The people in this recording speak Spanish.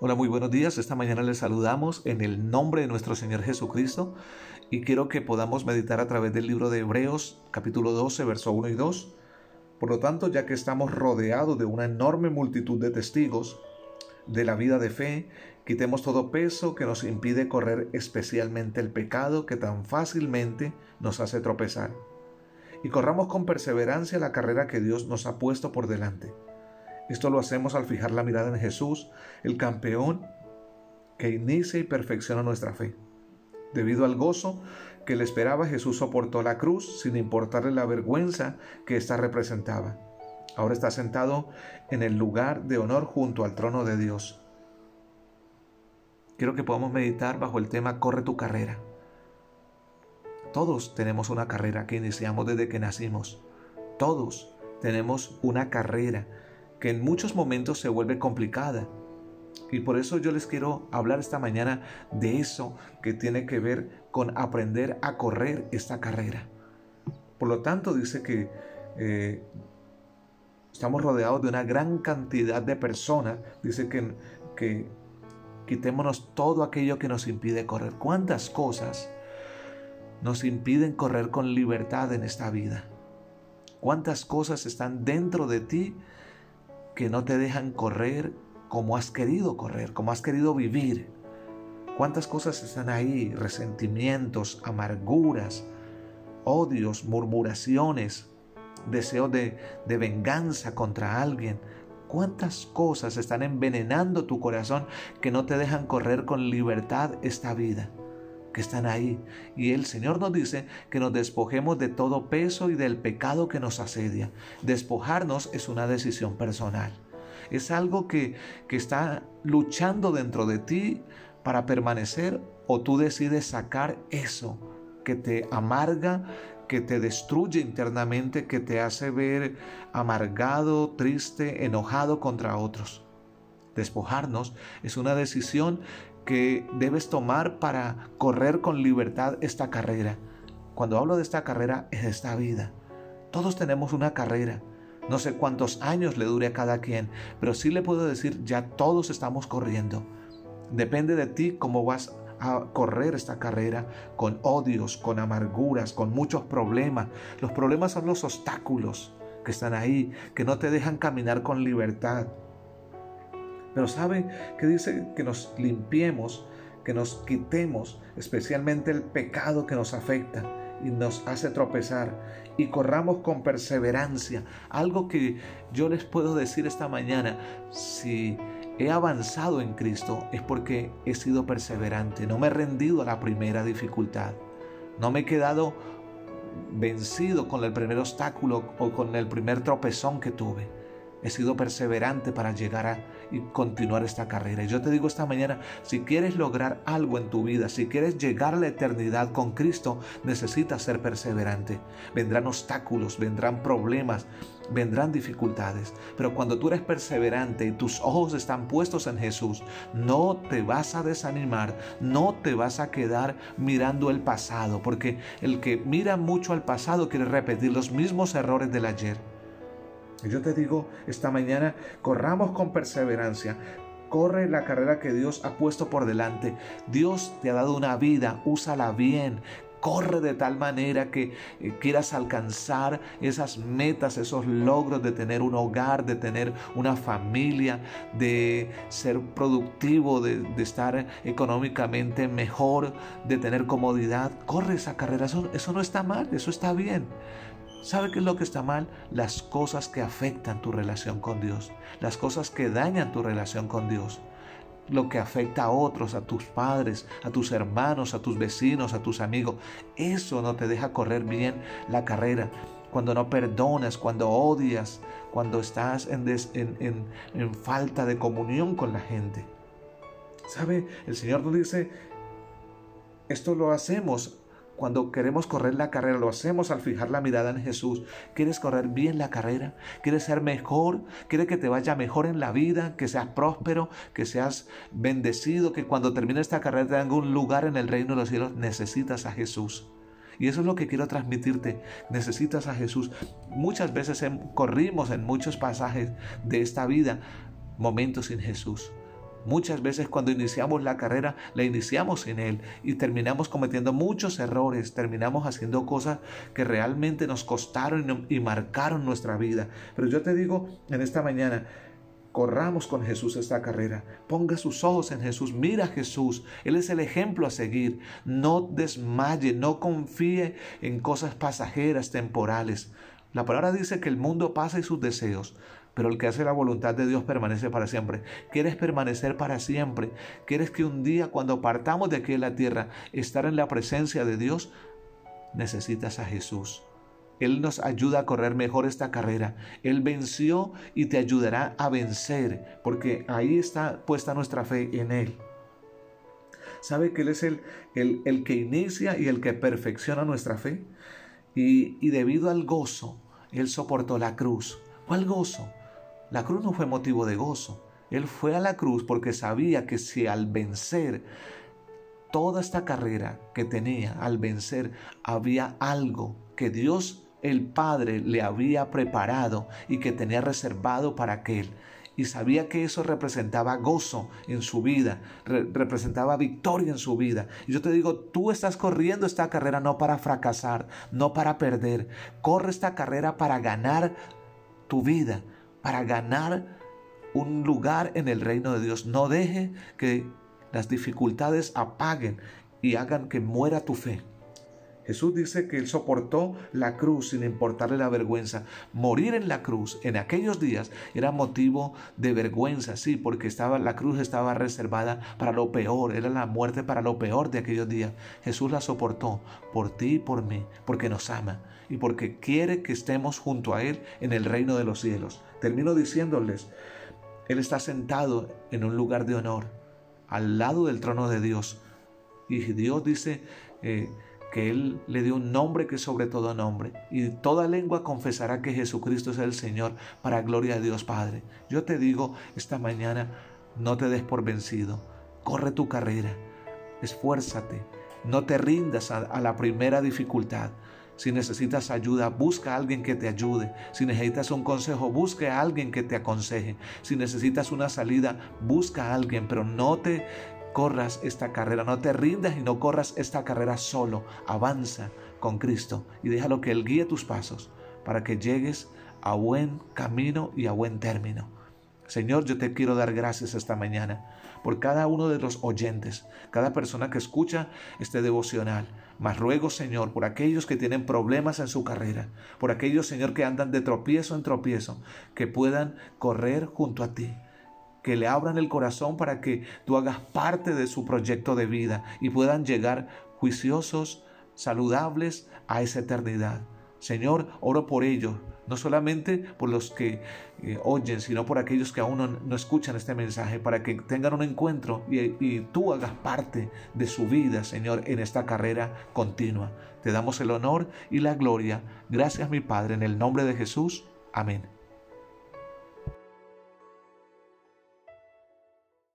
Hola, muy buenos días. Esta mañana les saludamos en el nombre de nuestro Señor Jesucristo y quiero que podamos meditar a través del libro de Hebreos capítulo 12, verso 1 y 2. Por lo tanto, ya que estamos rodeados de una enorme multitud de testigos de la vida de fe, quitemos todo peso que nos impide correr especialmente el pecado que tan fácilmente nos hace tropezar. Y corramos con perseverancia la carrera que Dios nos ha puesto por delante esto lo hacemos al fijar la mirada en Jesús, el campeón que inicia y perfecciona nuestra fe. Debido al gozo que le esperaba, Jesús soportó la cruz sin importarle la vergüenza que ésta representaba. Ahora está sentado en el lugar de honor junto al trono de Dios. Quiero que podamos meditar bajo el tema Corre tu carrera. Todos tenemos una carrera que iniciamos desde que nacimos. Todos tenemos una carrera que en muchos momentos se vuelve complicada. Y por eso yo les quiero hablar esta mañana de eso que tiene que ver con aprender a correr esta carrera. Por lo tanto, dice que eh, estamos rodeados de una gran cantidad de personas. Dice que, que quitémonos todo aquello que nos impide correr. ¿Cuántas cosas nos impiden correr con libertad en esta vida? ¿Cuántas cosas están dentro de ti que no te dejan correr como has querido correr, como has querido vivir. ¿Cuántas cosas están ahí? Resentimientos, amarguras, odios, murmuraciones, deseos de, de venganza contra alguien. ¿Cuántas cosas están envenenando tu corazón que no te dejan correr con libertad esta vida? Están ahí. Y el Señor nos dice que nos despojemos de todo peso y del pecado que nos asedia. Despojarnos es una decisión personal. Es algo que, que está luchando dentro de ti para permanecer o tú decides sacar eso que te amarga, que te destruye internamente, que te hace ver amargado, triste, enojado contra otros. Despojarnos es una decisión que debes tomar para correr con libertad esta carrera. Cuando hablo de esta carrera es esta vida. Todos tenemos una carrera. No sé cuántos años le dure a cada quien, pero sí le puedo decir, ya todos estamos corriendo. Depende de ti cómo vas a correr esta carrera con odios, con amarguras, con muchos problemas. Los problemas son los obstáculos que están ahí, que no te dejan caminar con libertad. Pero ¿sabe que dice que nos limpiemos, que nos quitemos especialmente el pecado que nos afecta y nos hace tropezar. Y corramos con perseverancia? Algo que yo les puedo decir esta mañana, si he avanzado en Cristo es porque he sido perseverante, no me he rendido a la primera dificultad, no me he quedado vencido con el primer obstáculo o con el primer tropezón que tuve He sido perseverante para llegar a y continuar esta carrera. Y yo te digo esta mañana, si quieres lograr algo en tu vida, si quieres llegar a la eternidad con Cristo, necesitas ser perseverante. Vendrán obstáculos, vendrán problemas, vendrán dificultades. Pero cuando tú eres perseverante y tus ojos están puestos en Jesús, no te vas a desanimar, no te vas a quedar mirando el pasado, porque el que mira mucho al pasado quiere repetir los mismos errores del ayer. Yo te digo esta mañana, corramos con perseverancia. Corre la carrera que Dios ha puesto por delante. Dios te ha dado una vida, úsala bien. Corre de tal manera que eh, quieras alcanzar esas metas, esos logros de tener un hogar, de tener una familia, de ser productivo, de, estar económicamente mejor, de tener comodidad. Corre esa carrera, eso no está mal, eso está bien. ¿Sabe qué es lo que está mal? Las cosas que afectan tu relación con Dios, las cosas que dañan tu relación con Dios, lo que afecta a otros, a tus padres, a tus hermanos, a tus vecinos, a tus amigos. Eso no te deja correr bien la carrera. Cuando no perdonas, cuando odias, cuando estás en, en, en falta de comunión con la gente. ¿Sabe? El Señor nos dice, esto lo hacemos cuando queremos correr la carrera, lo hacemos al fijar la mirada en Jesús. ¿Quieres correr bien la carrera? ¿Quieres ser mejor? ¿Quieres que te vaya mejor en la vida? ¿Que seas próspero? ¿Que seas bendecido? ¿Que cuando termine esta carrera tenga un lugar en el reino de los cielos? Necesitas a Jesús. Y eso es lo que quiero transmitirte. Necesitas a Jesús. Muchas veces corrimos en muchos pasajes de esta vida momentos sin Jesús Muchas veces cuando iniciamos la carrera, la iniciamos sin Él y terminamos cometiendo muchos errores, terminamos haciendo cosas que realmente nos costaron y marcaron nuestra vida. Pero yo te digo en esta mañana, corramos con Jesús esta carrera. Ponga sus ojos en Jesús, mira a Jesús. Él es el ejemplo a seguir. No desmaye, no confíe en cosas pasajeras, temporales. La palabra dice que el mundo pasa y sus deseos, pero el que hace la voluntad de Dios permanece para siempre. ¿Quieres permanecer para siempre? ¿Quieres que un día cuando partamos de aquí en la tierra, estar en la presencia de Dios? Necesitas a Jesús. Él nos ayuda a correr mejor esta carrera. Él venció y te ayudará a vencer, porque ahí está puesta nuestra fe en Él. ¿Sabe que Él es el, el, que inicia y el que perfecciona nuestra fe? Y, y debido al gozo, Él soportó la cruz. ¿Cuál gozo? La cruz no fue motivo de gozo. Él fue a la cruz porque sabía que si al vencer toda esta carrera que tenía, al vencer, había algo que Dios el Padre le había preparado y que tenía reservado para aquel. Y sabía que eso representaba gozo en su vida, representaba victoria en su vida. Y yo te digo, tú estás corriendo esta carrera no para fracasar, no para perder. Corre esta carrera para ganar tu vida, para ganar un lugar en el reino de Dios. No deje que las dificultades apaguen y hagan que muera tu fe. Jesús dice que Él soportó la cruz sin importarle la vergüenza. Morir en la cruz en aquellos días era motivo de vergüenza, sí, porque estaba, la cruz estaba reservada para lo peor, era la muerte para lo peor de aquellos días. Jesús la soportó por ti y por mí, porque nos ama y porque quiere que estemos junto a Él en el reino de los cielos. Termino diciéndoles, Él está sentado en un lugar de honor, al lado del trono de Dios. Y Dios dice, eh, que Él le dio un nombre que sobre todo nombre, y toda lengua confesará que Jesucristo es el Señor, para gloria de Dios Padre. Yo te digo esta mañana, no te des por vencido, corre tu carrera, esfuérzate, no te rindas a, a la primera dificultad. Si necesitas ayuda, busca a alguien que te ayude. Si necesitas un consejo, busca a alguien que te aconseje. Si necesitas una salida, busca a alguien, pero no te corras esta carrera, no te rindas y no corras esta carrera solo. Avanza con Cristo y déjalo que Él guíe tus pasos para que llegues a buen camino y a buen término. Señor, yo te quiero dar gracias esta mañana por cada uno de los oyentes, cada persona que escucha este devocional. Mas ruego, Señor, por aquellos que tienen problemas en su carrera, por aquellos, Señor, que andan de tropiezo en tropiezo, que puedan correr junto a ti que le abran el corazón para que tú hagas parte de su proyecto de vida y puedan llegar juiciosos, saludables a esa eternidad. Señor, oro por ellos, no solamente por los que eh, oyen, sino por aquellos que aún no, escuchan este mensaje, para que tengan un encuentro y, y tú hagas parte de su vida, Señor, en esta carrera continua. Te damos el honor y la gloria. Gracias, mi Padre, en el nombre de Jesús. Amén.